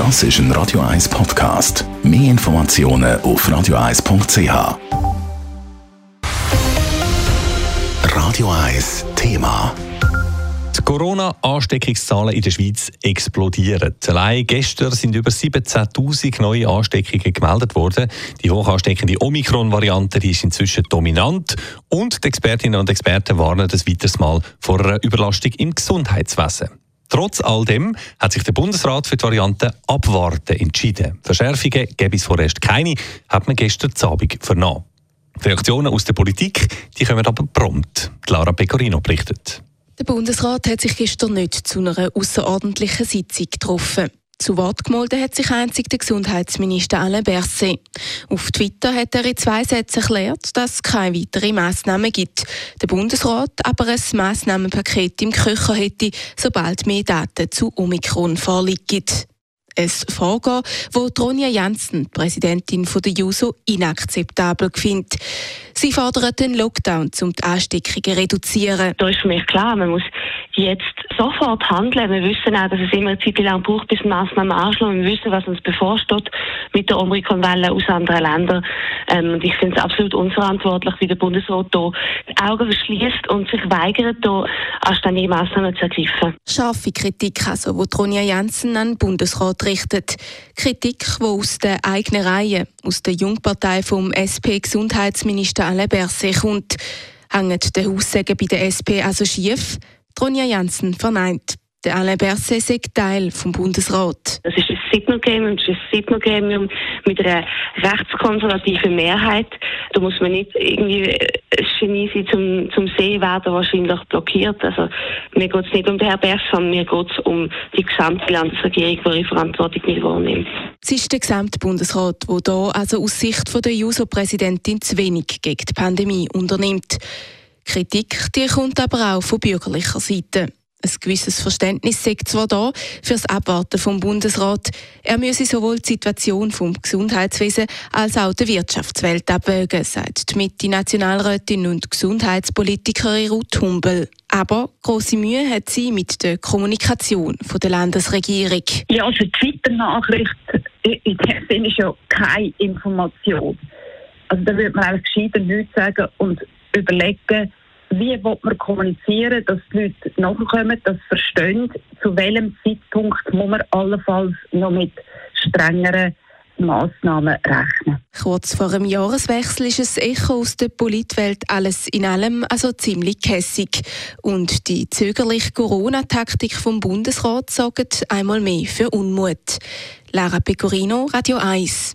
Das ist ein Radio 1 Podcast. Mehr Informationen auf radio1.ch. Radio 1 Thema. Die Corona-Ansteckungszahlen in der Schweiz explodieren. Allein gestern sind über 17.000 neue Ansteckungen gemeldet worden. Die hoch ansteckende Omikron-Variante ist inzwischen dominant und die Expertinnen und Experten warnen das weiteres Mal vor einer Überlastung im Gesundheitswesen. Trotz all dem hat sich der Bundesrat für die Variante Abwarten entschieden. Verschärfungen gäbe es vorerst keine, hat man gestern Abend vernommen. Die Reaktionen aus der Politik die kommen aber prompt. Clara Pecorino berichtet. Der Bundesrat hat sich gestern nicht zu einer außerordentlichen Sitzung getroffen. Zu Wort gemeldet hat sich einzig der Gesundheitsminister Alain Berset. Auf Twitter hat er in zwei Sätzen erklärt, dass es keine weiteren Massnahmen gibt. Der Bundesrat aber ein Massnahmenpaket im Köcher hätte, sobald mehr Daten zu Omikron vorliegen. Ein Vorgehen, das Tronja Janssen, Präsidentin der JUSO, inakzeptabel findet. Sie fordern den Lockdown, um die Ansteckungen zu reduzieren. Da ist für mich klar, man muss jetzt sofort handeln. Wir wissen auch, dass es immer eine Zeit lang braucht, bis Massnahmen anschlagen. Wir wissen, was uns bevorsteht mit der Omikron-Welle aus anderen Ländern. Ähm, und ich finde es absolut unverantwortlich, wie der Bundesrat hier die Augen verschließt und sich weigert, hier anständige Massnahmen zu ergreifen. Scharfe Kritik, also, die Tronja Janssen an den Bundesrat richtet. Kritik, die aus der eigenen Reihe, aus der Jungpartei vom SP-Gesundheitsminister Alain Berset kommt. Hängen die Aussagen bei der SP also schief? Tronja Janssen verneint. Der Alain Berset sei Teil vom Bundesrat. Das ist ein Signalgremium, das ist ein Signalgremium mit einer rechtskonservativen Mehrheit. Da muss man nicht irgendwie ein Genie sein zum, zum Sehen, wer da wahrscheinlich blockiert. Also, mir geht es nicht um den Herrn Berset, sondern mir geht es um die gesamte Landesregierung, die ihre Verantwortung nicht wahrnimmt. Es ist der gesamte Bundesrat, der hier also aus Sicht der JUSO-Präsidentin zu wenig gegen die Pandemie unternimmt. Kritik die kommt aber auch von bürgerlicher Seite. Ein gewisses Verständnis sagt zwar da für das Abwarten vom Bundesrat. Er müsse sowohl die Situation vom Gesundheitswesen als auch der Wirtschaftswelt abwägen, sagt die Mitte-Nationalrätin und Gesundheitspolitikerin Ruth Humbel. Aber große Mühe hat sie mit der Kommunikation von der Landesregierung. Ja, also die Twitter-Nachricht in dem Sinne ist ja keine Information. Also da würde man eigentlich gescheiter nichts sagen und überlegen, wie will man kommunizieren, dass die Leute nachkommen, sie verstehen, zu welchem Zeitpunkt muss man allenfalls noch mit strengeren Massnahmen rechnen. Kurz vor dem Jahreswechsel ist es Echo aus der Politwelt alles in allem also ziemlich kässig. Und die zögerliche Corona-Taktik vom Bundesrat sorgt einmal mehr für Unmut. Lara Pecorino, Radio 1.